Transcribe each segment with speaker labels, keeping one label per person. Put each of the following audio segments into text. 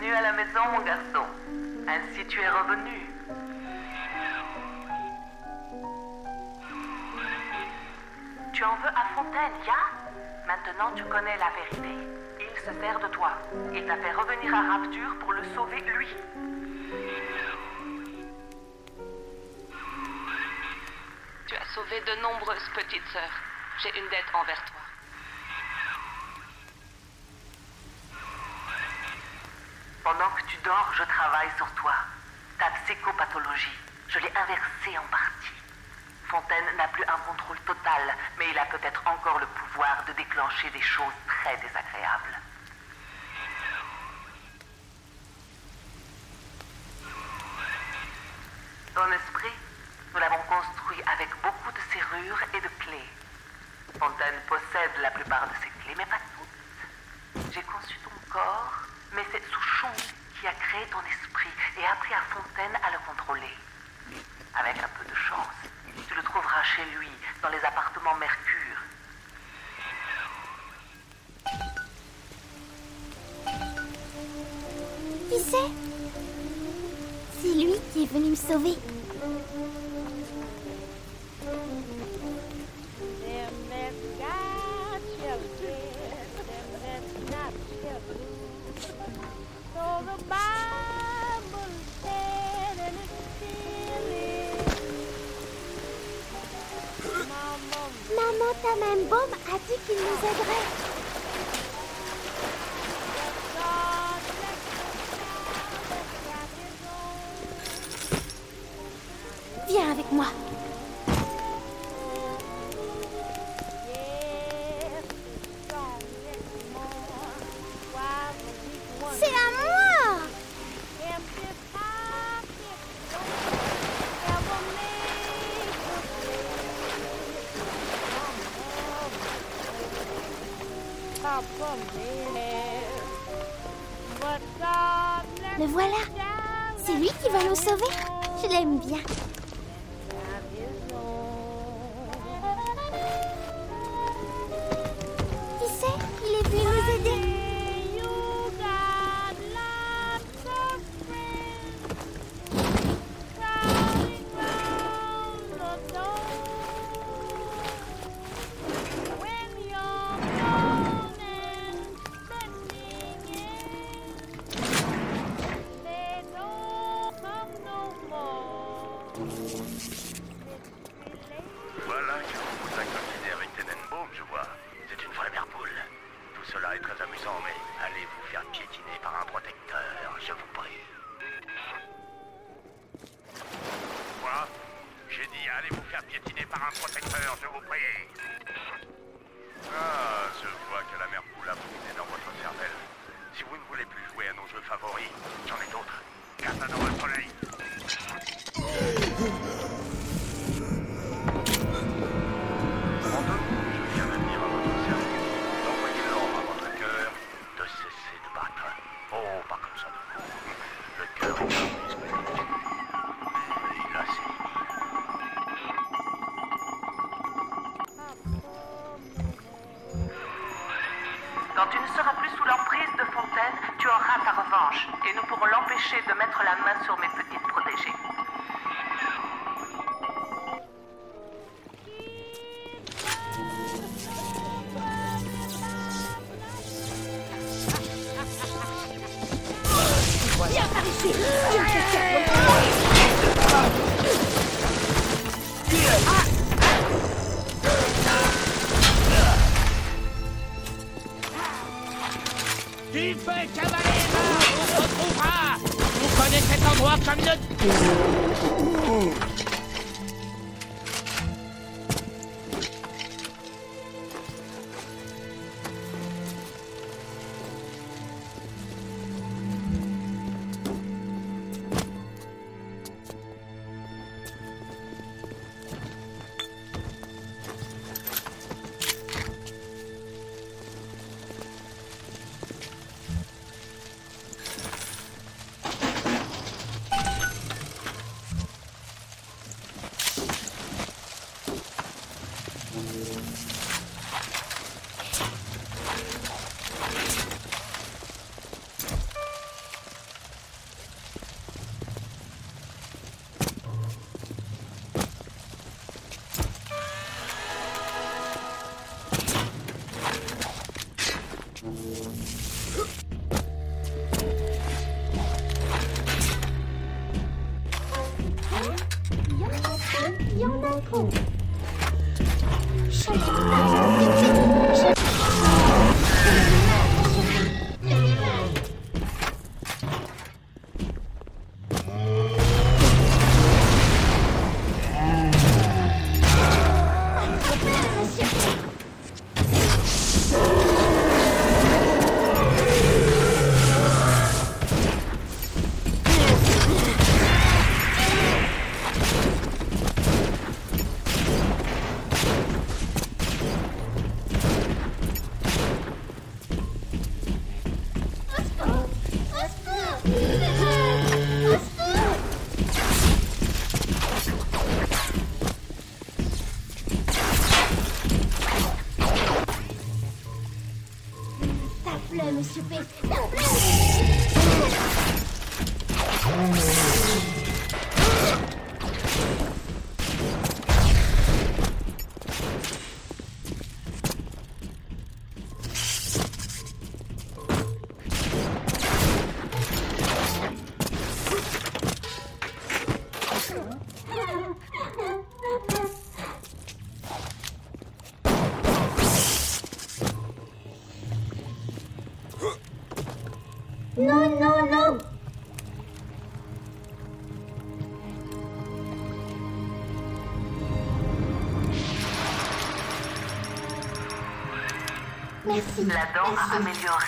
Speaker 1: À la maison, mon garçon. Ainsi tu es revenu. Tu en veux à Fontaine, ya? Maintenant tu connais la vérité. Il se sert de toi. Il t'a fait revenir à Rapture pour le sauver, lui. Tu as sauvé de nombreuses petites sœurs. J'ai une dette envers toi. Je travaille sur toi. Ta psychopathologie, je l'ai inversée en partie. Fontaine n'a plus un contrôle total, mais il a peut-être encore le pouvoir de déclencher des choses très désagréables. Ton esprit, nous l'avons construit avec beaucoup de serrures et de clés. Fontaine possède la plupart de ces clés, mais pas toutes. J'ai conçu ton corps, mais c'est Souchon qui a créé ton esprit et appris à Fontaine à le contrôler. Avec un peu de chance, tu le trouveras chez lui, dans les appartements Mercure.
Speaker 2: Qui c'est? C'est lui qui est venu me sauver. Maman Tamembaume a dit qu'il nous aiderait. Viens avec moi.
Speaker 1: Quand tu ne seras plus sous l'emprise de Fontaine, tu auras ta revanche et nous pourrons l'empêcher de mettre la main sur mes petites protégées.
Speaker 3: Du feu, cavalier On se retrouvera. Vous connaissez cet endroit comme le...
Speaker 1: a
Speaker 4: é melhor.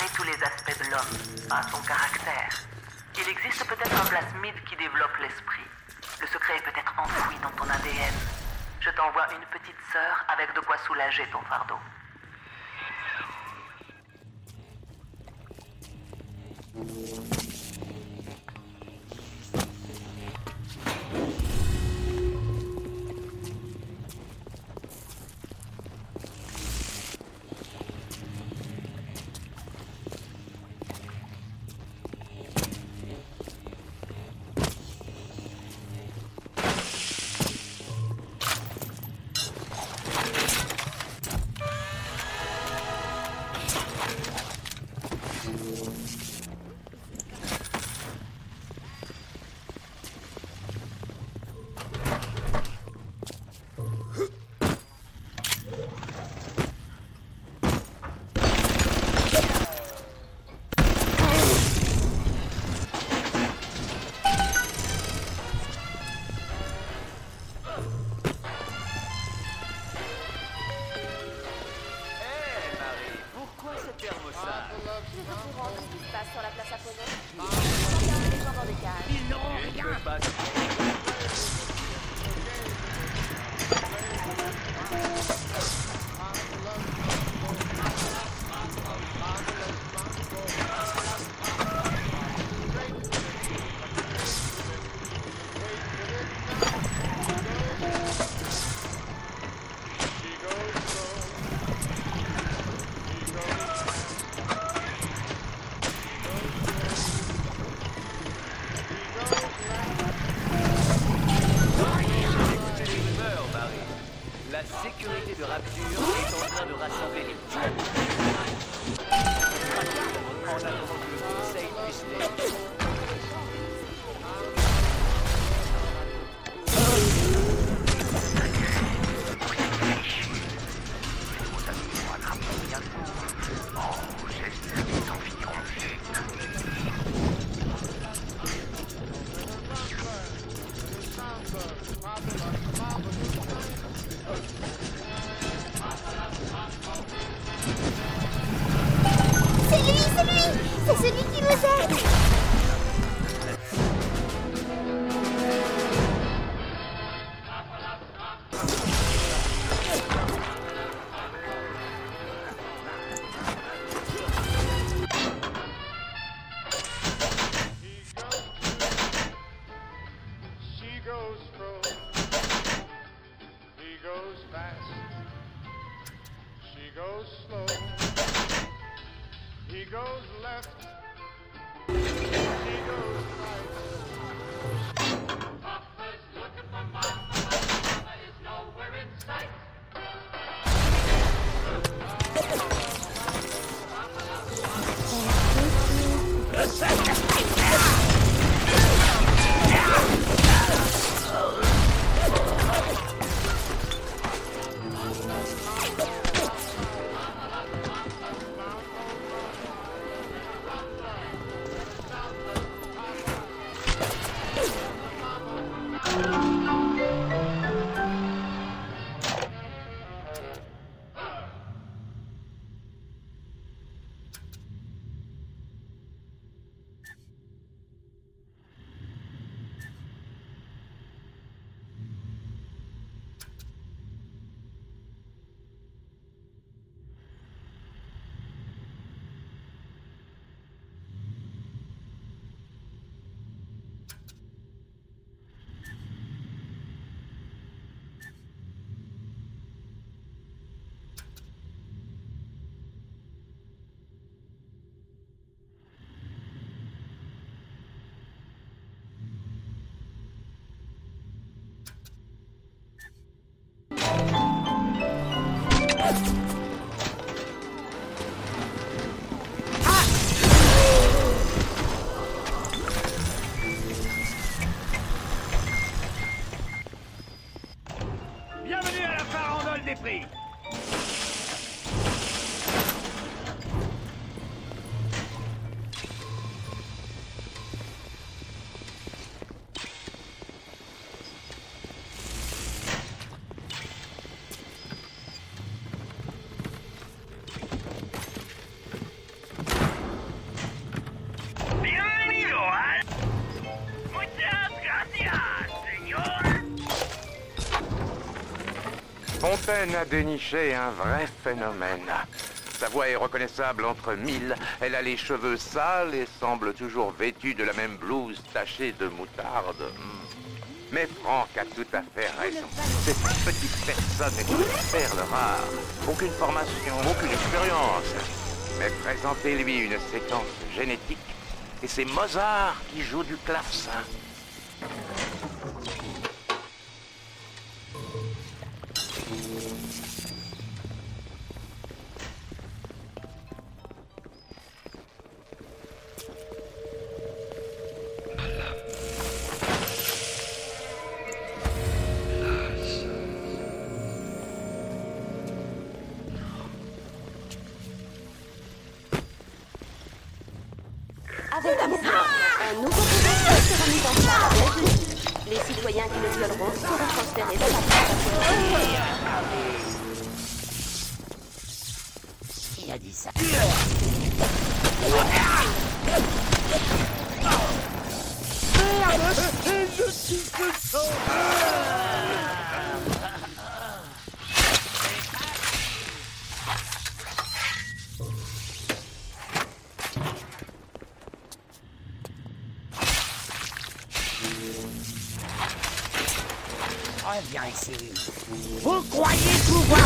Speaker 4: セルすセルイさ
Speaker 3: すが
Speaker 5: にキムさん。
Speaker 6: peine à dénicher un vrai phénomène. Sa voix est reconnaissable entre mille. Elle a les cheveux sales et semble toujours vêtue de la même blouse tachée de moutarde. Hmm. Mais Franck a tout à fait raison. Cette petite personne est une perle rare. Aucune formation, aucune expérience. Mais présentez-lui une séquence génétique et c'est Mozart qui joue du clavecin.
Speaker 3: Reviens ici. Vous croyez pouvoir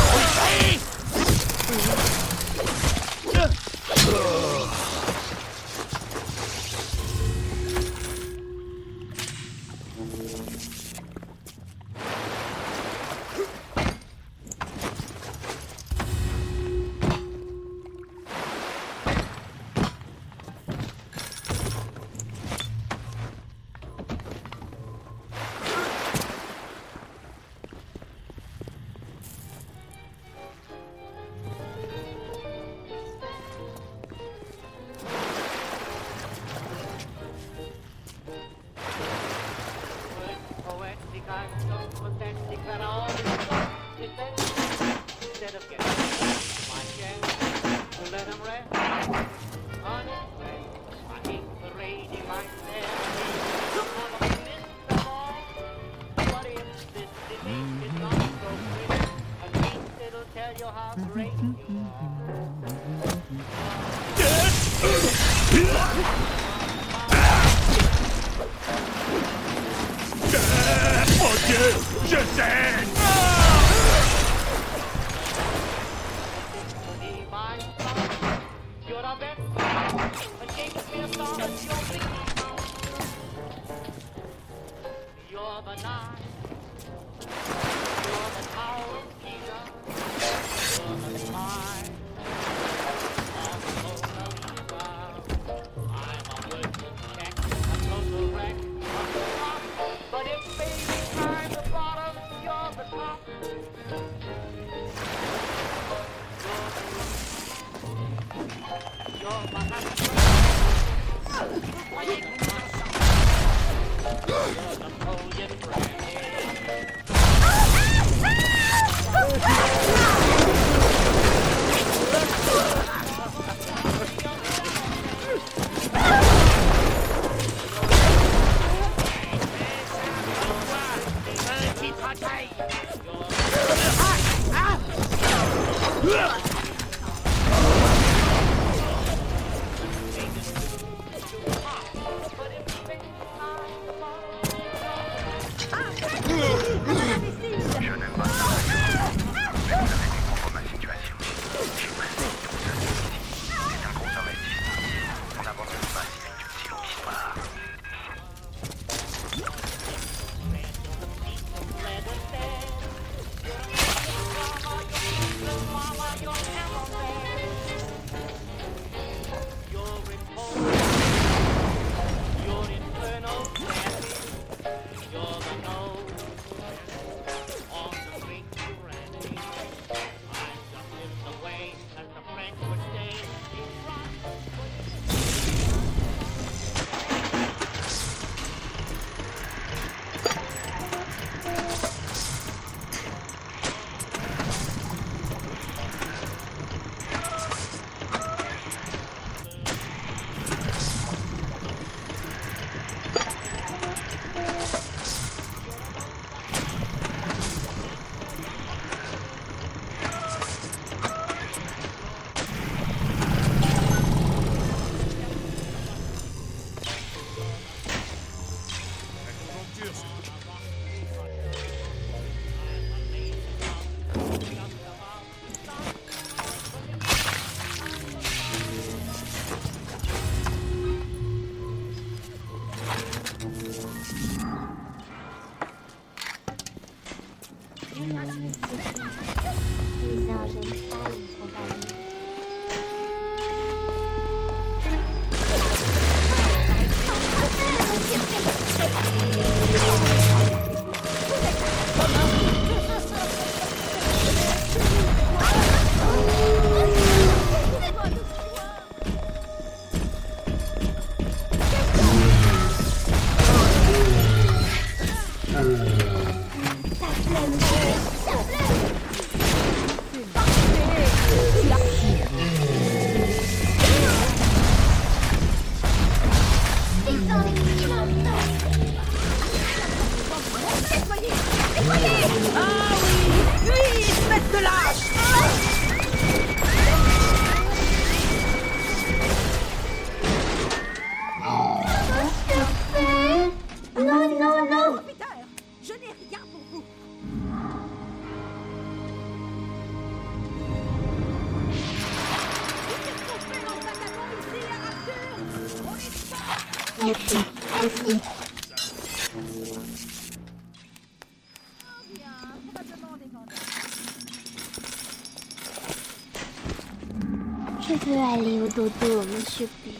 Speaker 7: 是不爱艾嘟嘟对我没区别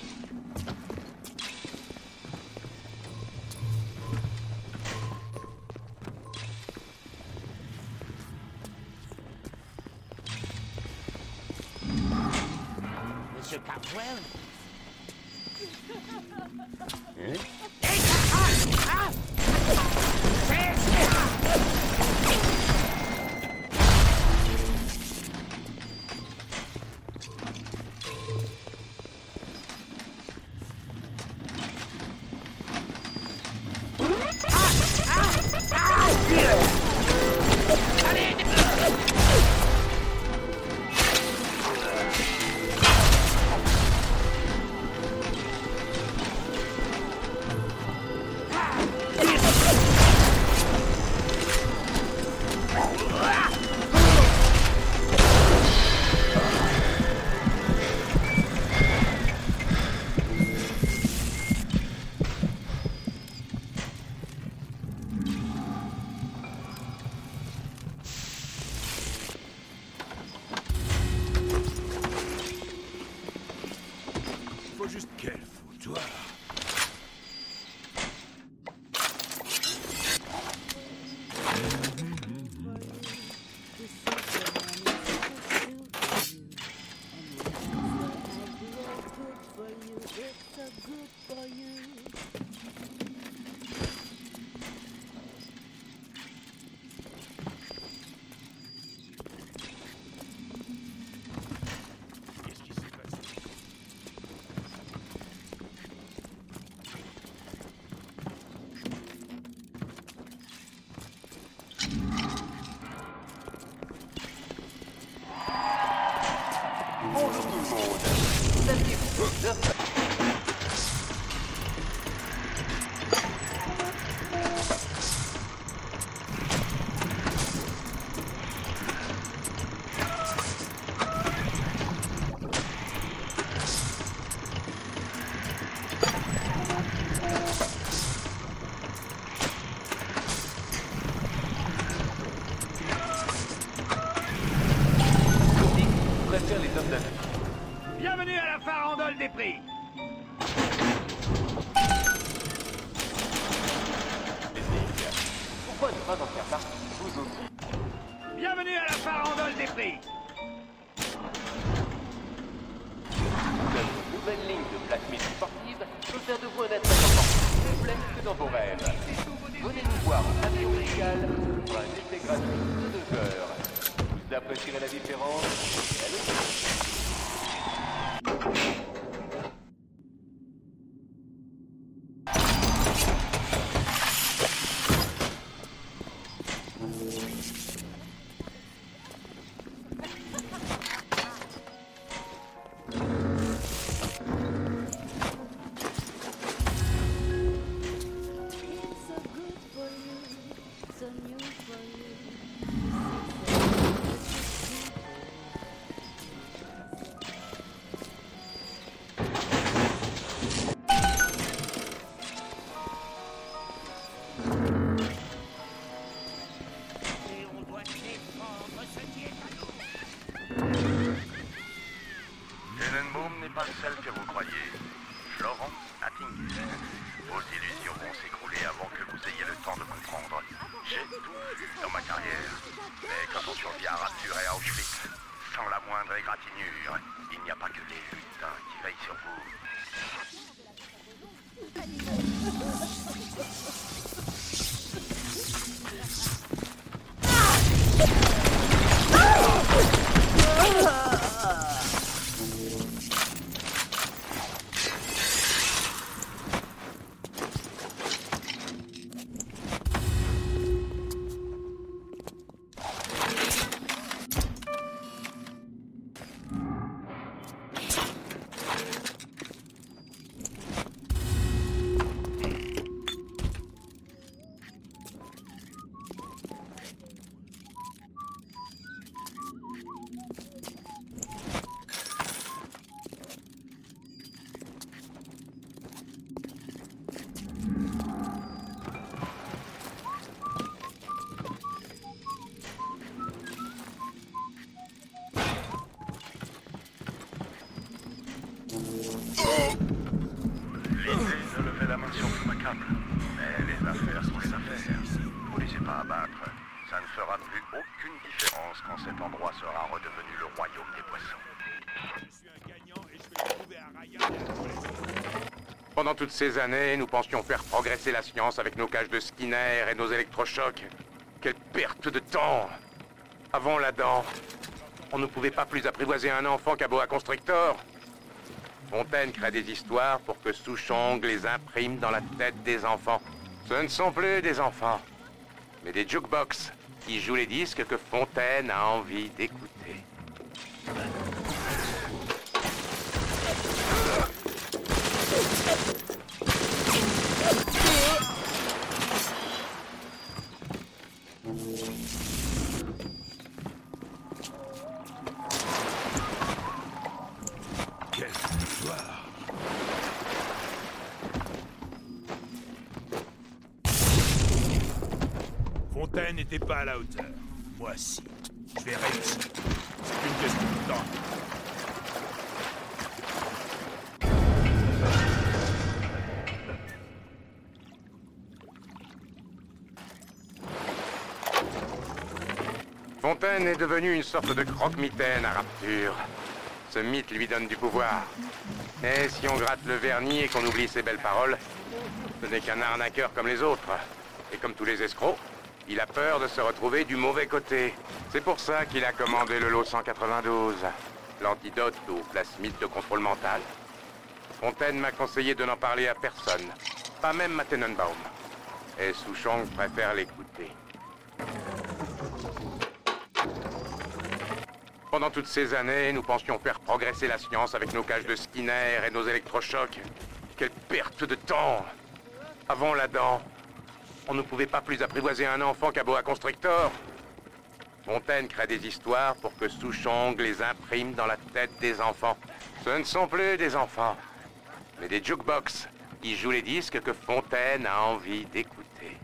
Speaker 7: Move order. they got you
Speaker 8: new, like
Speaker 6: Pendant toutes ces années, nous pensions faire progresser la science avec nos cages de Skinner et nos électrochocs. Quelle perte de temps Avant la dent, on ne pouvait pas plus apprivoiser un enfant qu'à boa constrictor. Fontaine crée des histoires pour que Souchong les imprime dans la tête des enfants. Ce ne sont plus des enfants, mais des jukebox qui jouent les disques que Fontaine a envie d'écouter.
Speaker 8: Pas à la hauteur. Moi si. Je vais réussir. C'est une question de temps.
Speaker 6: Fontaine est devenu une sorte de croque-mitaine à rapture. Ce mythe lui donne du pouvoir. Et si on gratte le vernis et qu'on oublie ses belles paroles, ce n'est qu'un arnaqueur comme les autres. Et comme tous les escrocs, il a peur de se retrouver du mauvais côté. C'est pour ça qu'il a commandé le lot 192, l'antidote au plasmide de contrôle mental. Fontaine m'a conseillé de n'en parler à personne, pas même ma Tenenbaum. Et Souchong préfère l'écouter. Pendant toutes ces années, nous pensions faire progresser la science avec nos cages de Skinner et nos électrochocs. Quelle perte de temps Avant la dent, on ne pouvait pas plus apprivoiser un enfant qu'à boa constrictor. Fontaine crée des histoires pour que Souchong les imprime dans la tête des enfants. Ce ne sont plus des enfants, mais des jukebox qui jouent les disques que Fontaine a envie d'écouter.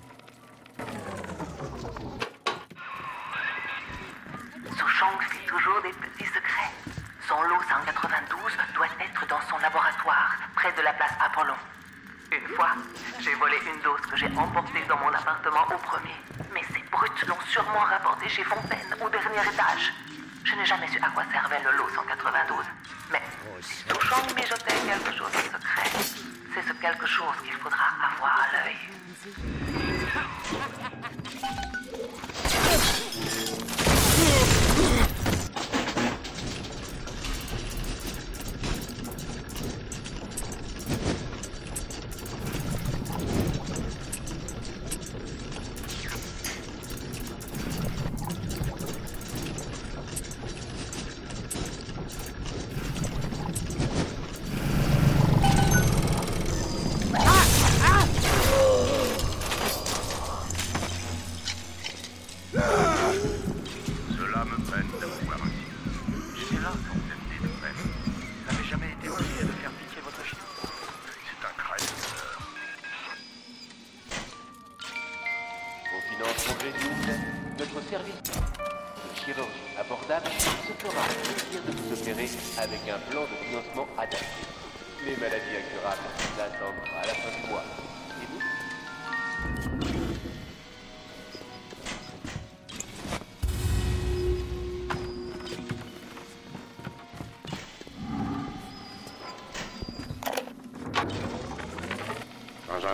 Speaker 1: Souchong fait toujours des petits secrets. Son lot 192 doit être dans son laboratoire, près de la place Apollon. Une fois, j'ai volé une dose que j'ai emportée dans mon appartement au premier. Mais ces brutes l'ont sûrement rapportée chez Fontaine, au dernier étage. Je n'ai jamais su à quoi servait le lot 192. Mais si Souchong mijotait quelque chose de secret, c'est ce quelque chose qu'il faudra avoir à l'œil.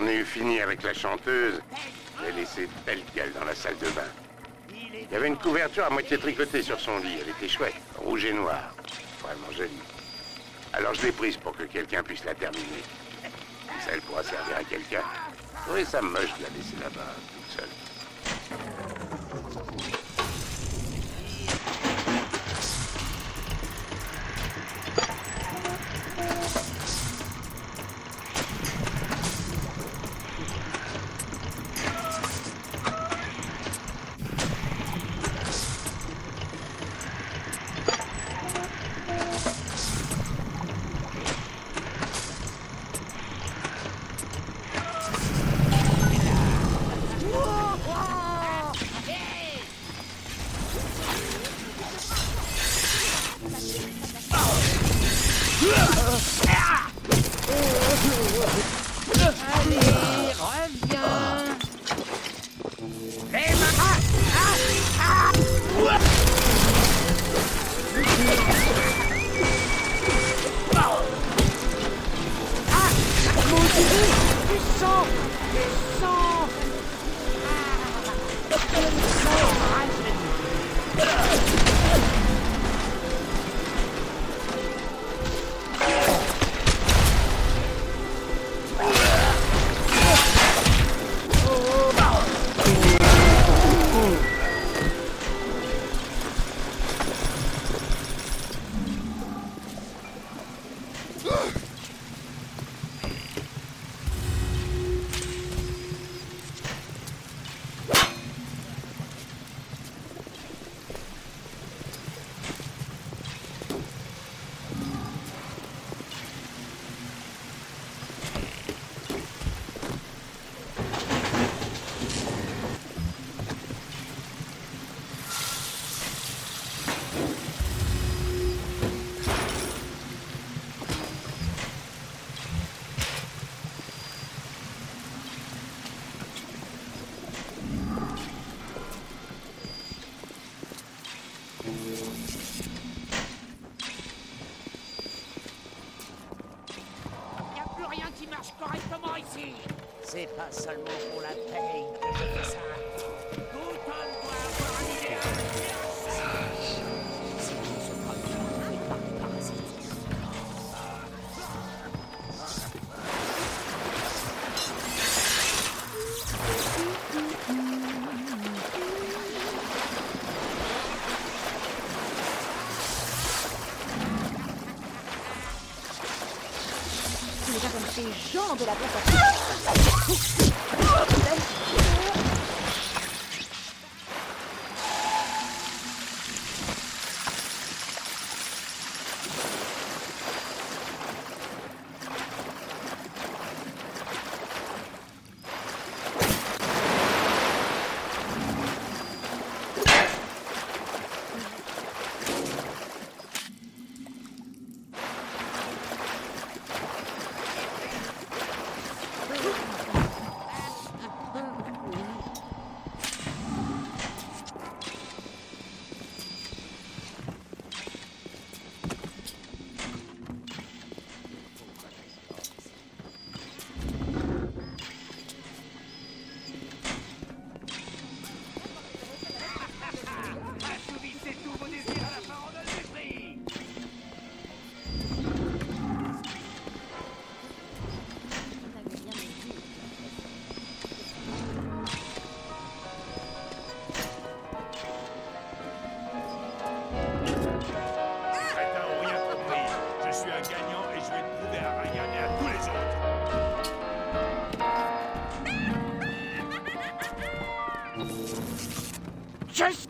Speaker 6: J'en ai eu fini avec la chanteuse, j'ai laissé telle quelle dans la salle de bain. Il y avait une couverture à moitié tricotée sur son lit. Elle était chouette, rouge et noir. Vraiment jolie. Alors je l'ai prise pour que quelqu'un puisse la terminer. Ça, elle pourra servir à quelqu'un. Oui, ça moche de la laisser là-bas, Il
Speaker 3: n'y a plus rien qui marche correctement ici. C'est pas seulement pour la paye. just...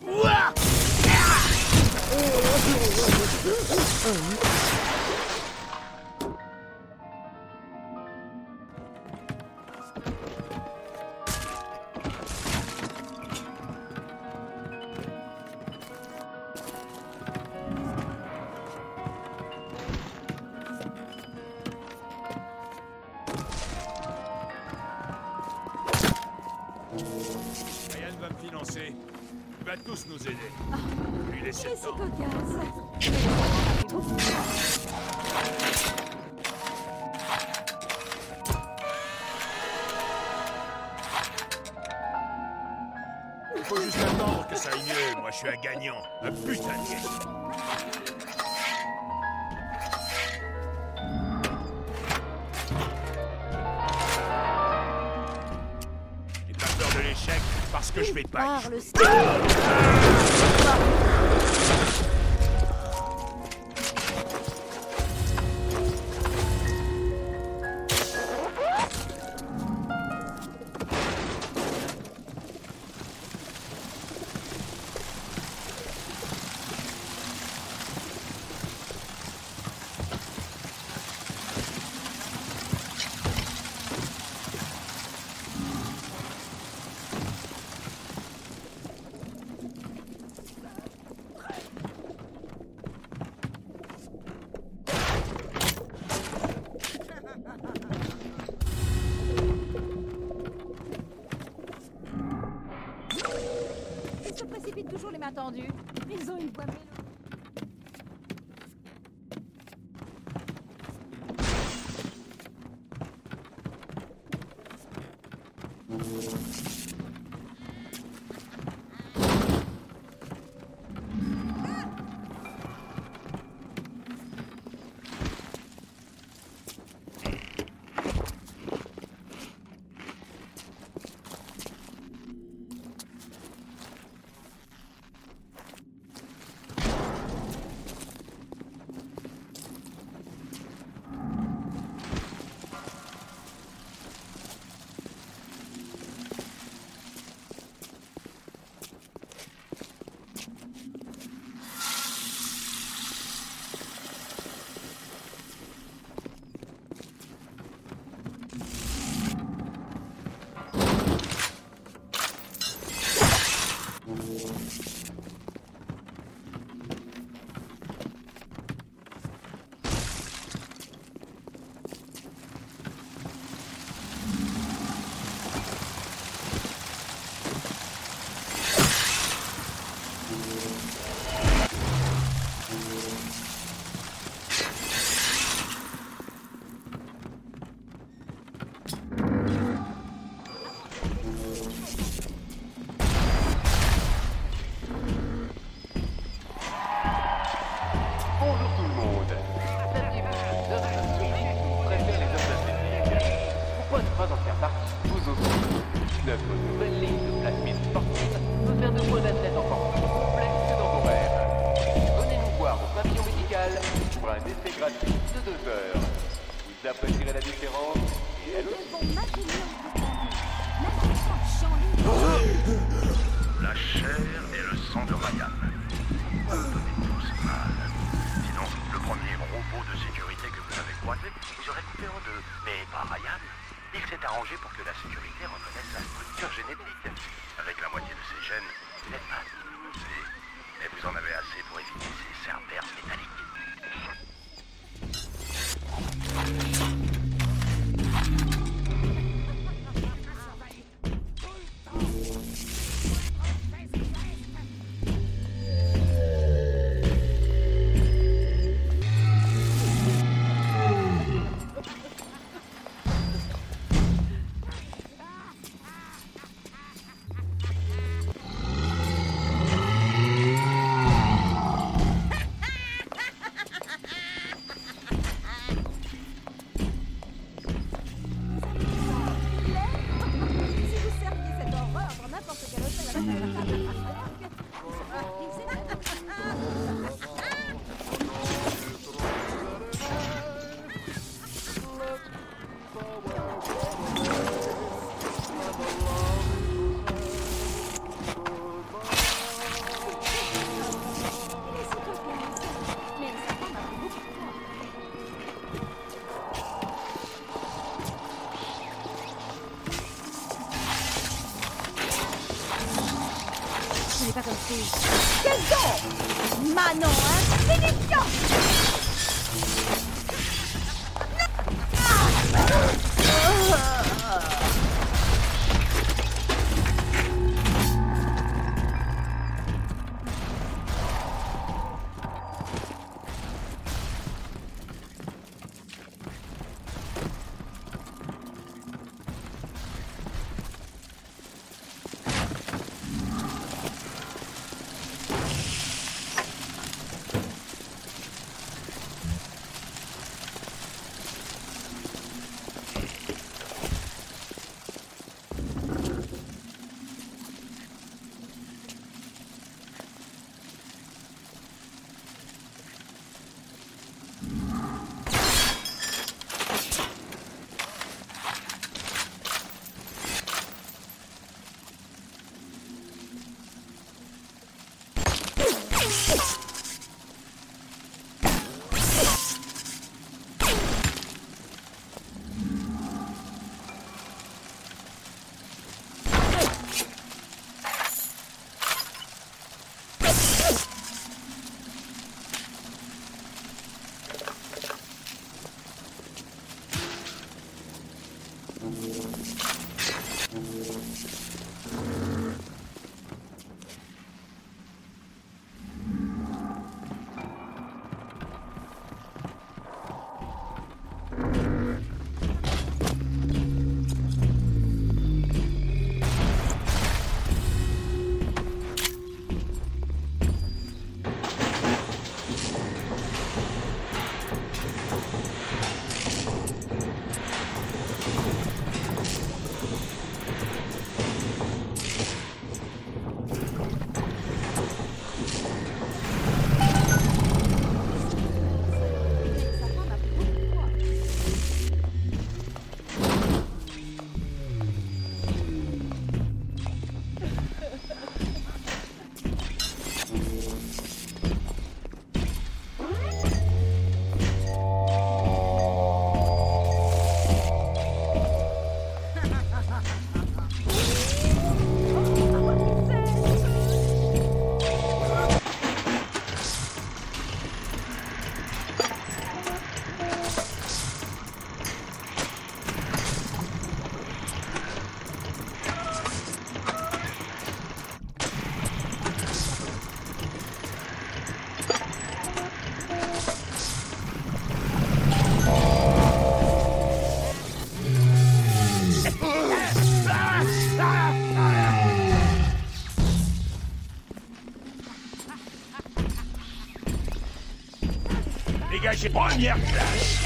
Speaker 8: Dégagez première place.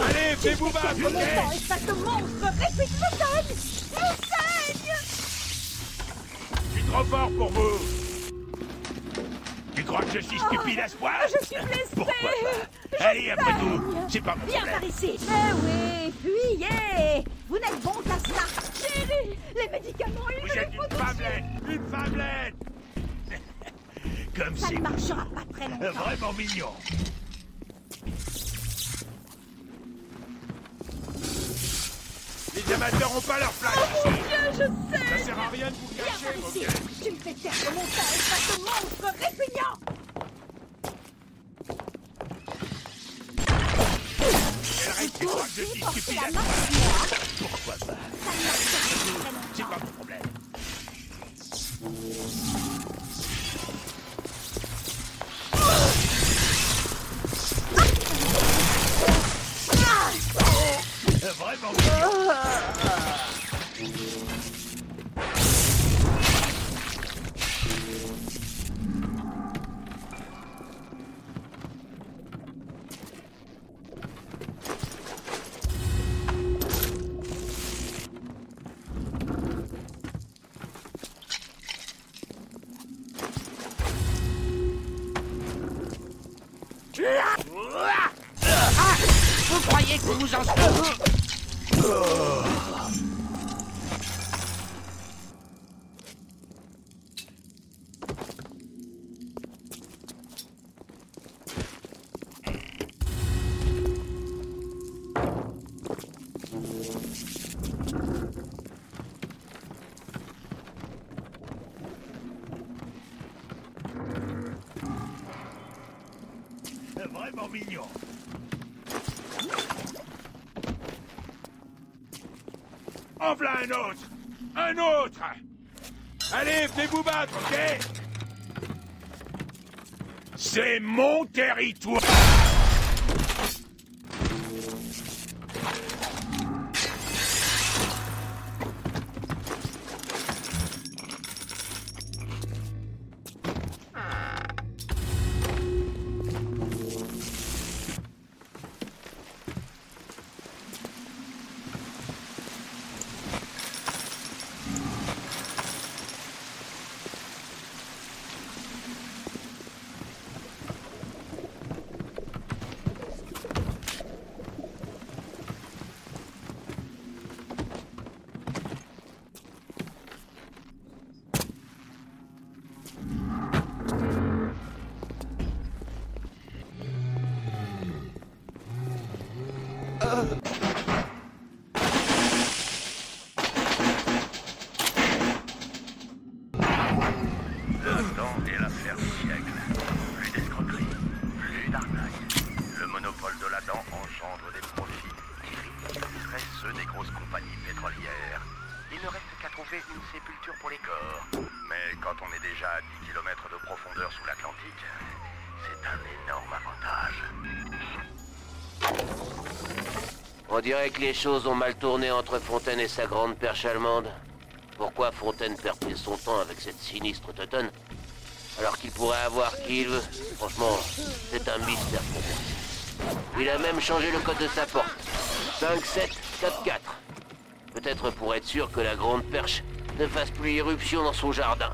Speaker 8: Allez, fais-vous battre,
Speaker 9: espèce de monstre.
Speaker 8: Je suis trop fort pour vous. Tu crois que je suis stupide à ce point?
Speaker 9: Je suis
Speaker 8: Allez, après tout, c'est pas mon
Speaker 9: Viens par ici. Eh oui, fuyez Vous n'êtes bon qu'à ça Chérie, les médicaments, il
Speaker 8: Vous êtes une femmelette Une femmelette. Comme
Speaker 9: Ça ne marchera pas très longtemps.
Speaker 8: Vraiment mignon. Un autre. Un autre. Allez, fais-vous battre, ok? C'est mon territoire
Speaker 10: dirait que les choses ont mal tourné entre Fontaine et sa grande perche allemande. Pourquoi Fontaine perd-il son temps avec cette sinistre teutonne Alors qu'il pourrait avoir qui veut? Franchement, c'est un mystère pour. Il a même changé le code de sa porte. 5744. Peut-être pour être sûr que la grande perche ne fasse plus irruption dans son jardin.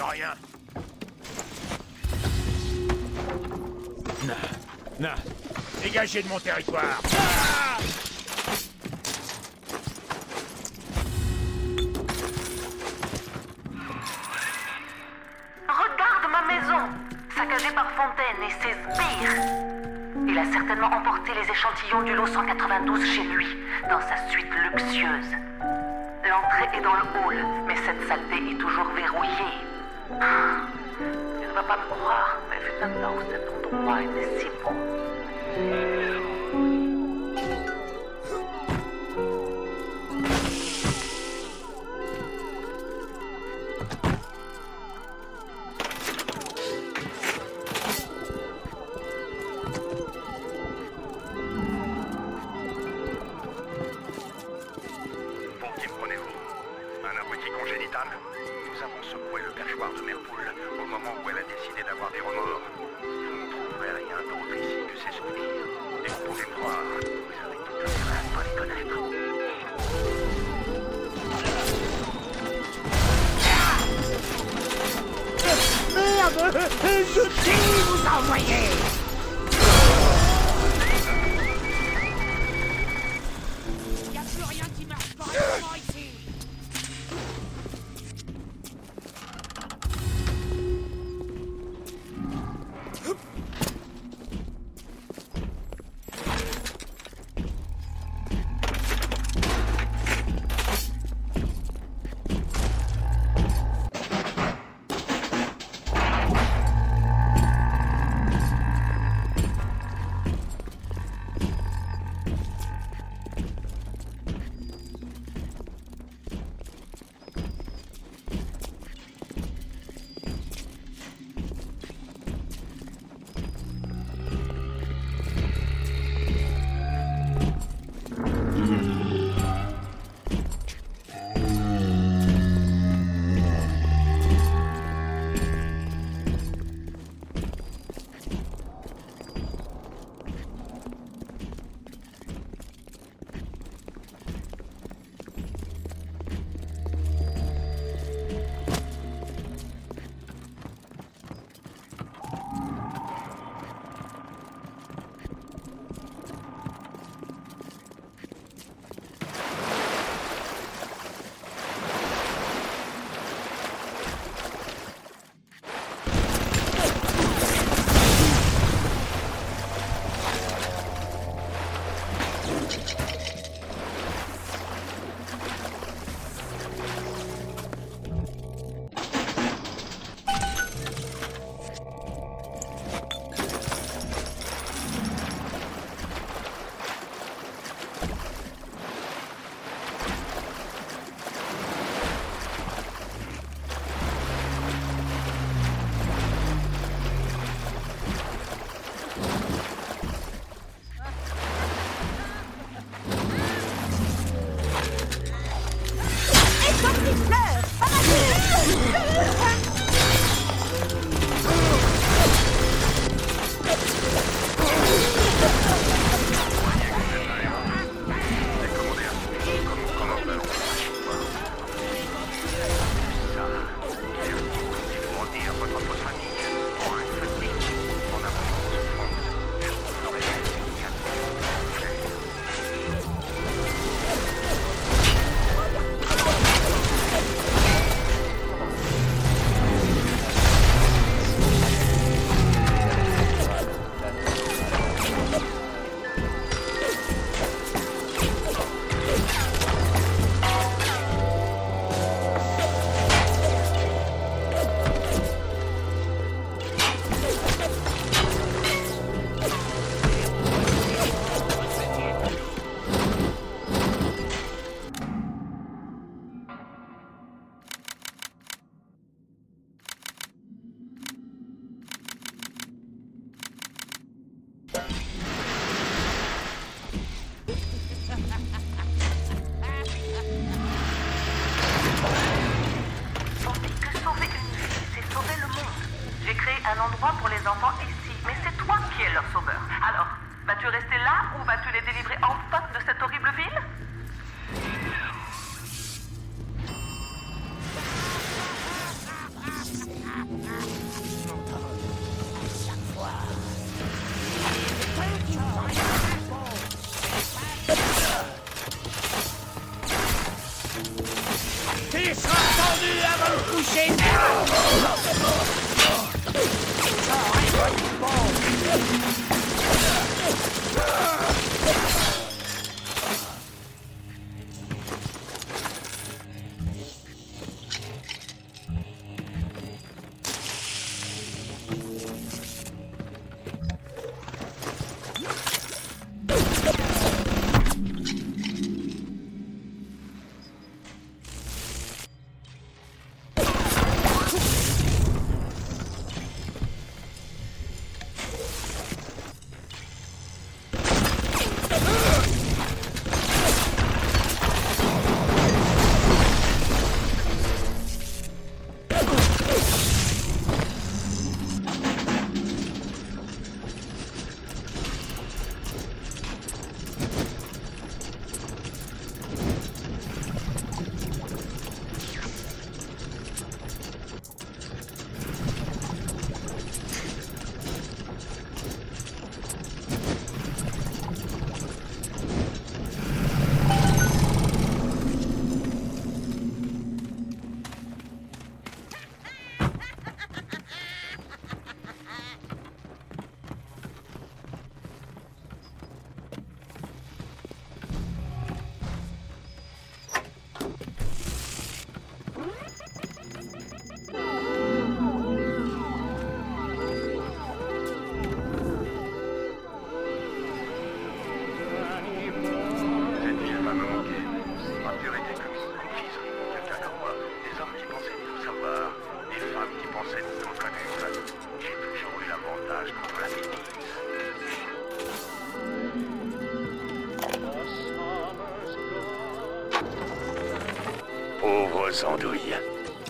Speaker 3: Rien.
Speaker 8: Dégagez de mon territoire. Ah
Speaker 1: Regarde ma maison, saccagée par Fontaine et ses sbires. Il a certainement emporté les échantillons du lot 192 chez lui, dans sa suite luxueuse. L'entrée est dans le hall, mais cette saleté Tu ne vas pas me croire, mais fut un temps où cet endroit était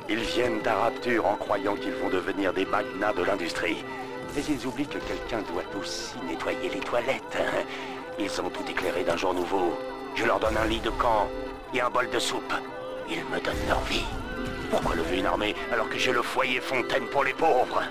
Speaker 1: Ils viennent d'Arapture en croyant qu'ils vont devenir des magnats de l'industrie. Mais ils oublient que quelqu'un doit aussi nettoyer les toilettes. Ils ont tout éclairé d'un jour nouveau. Je leur donne un lit de camp et un bol de soupe. Ils me donnent leur vie. Pourquoi lever une armée alors que j'ai le foyer fontaine pour les pauvres?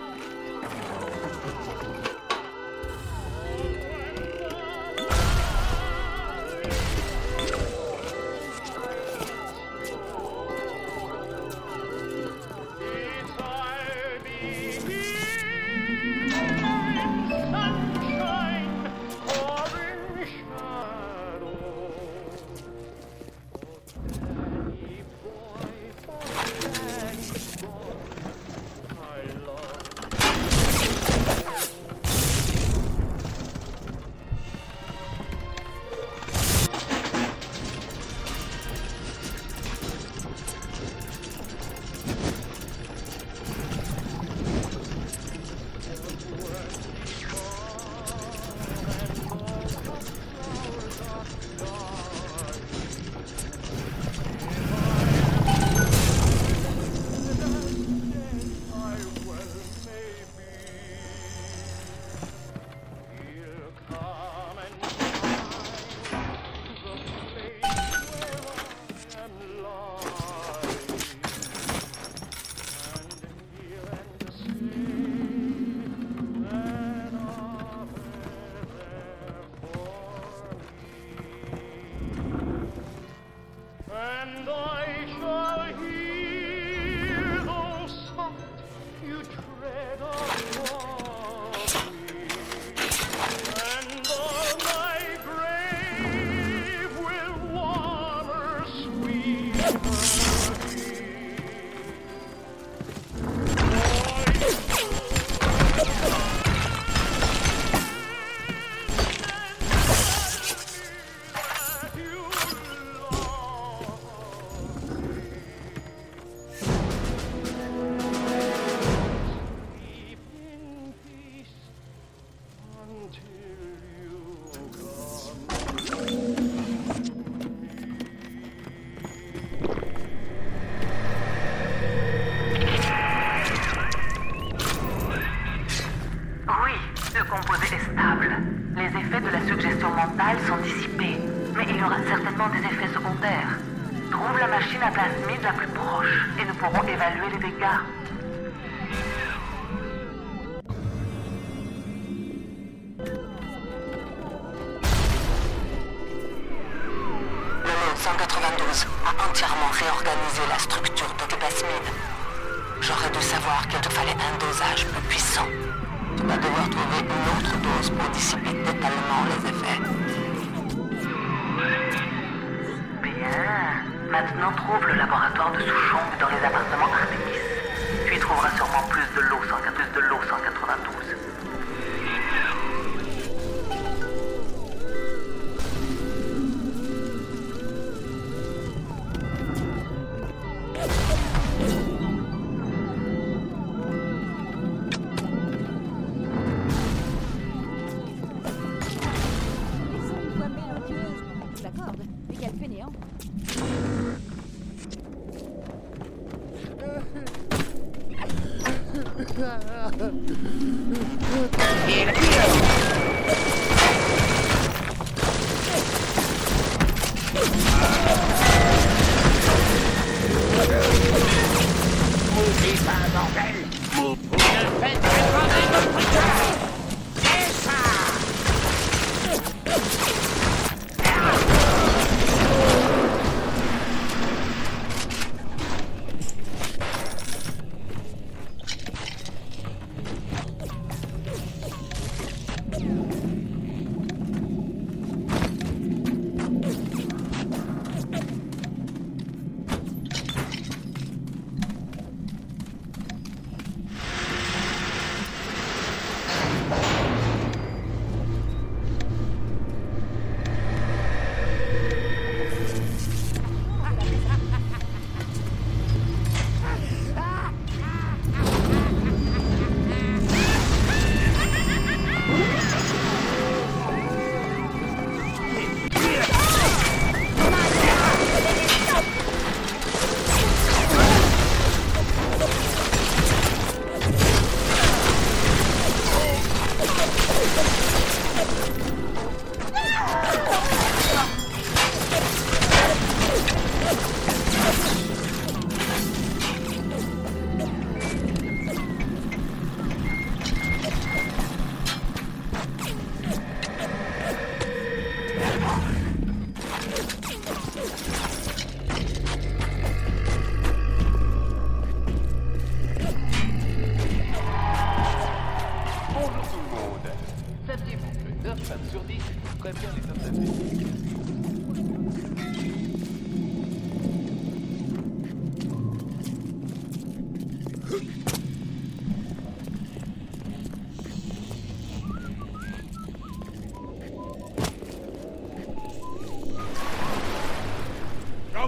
Speaker 3: Open!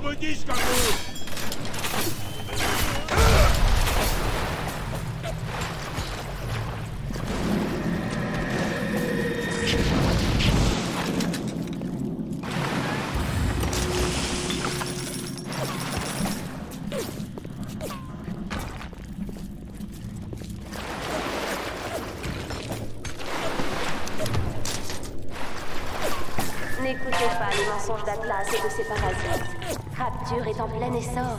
Speaker 11: J'en vous dis,
Speaker 2: est en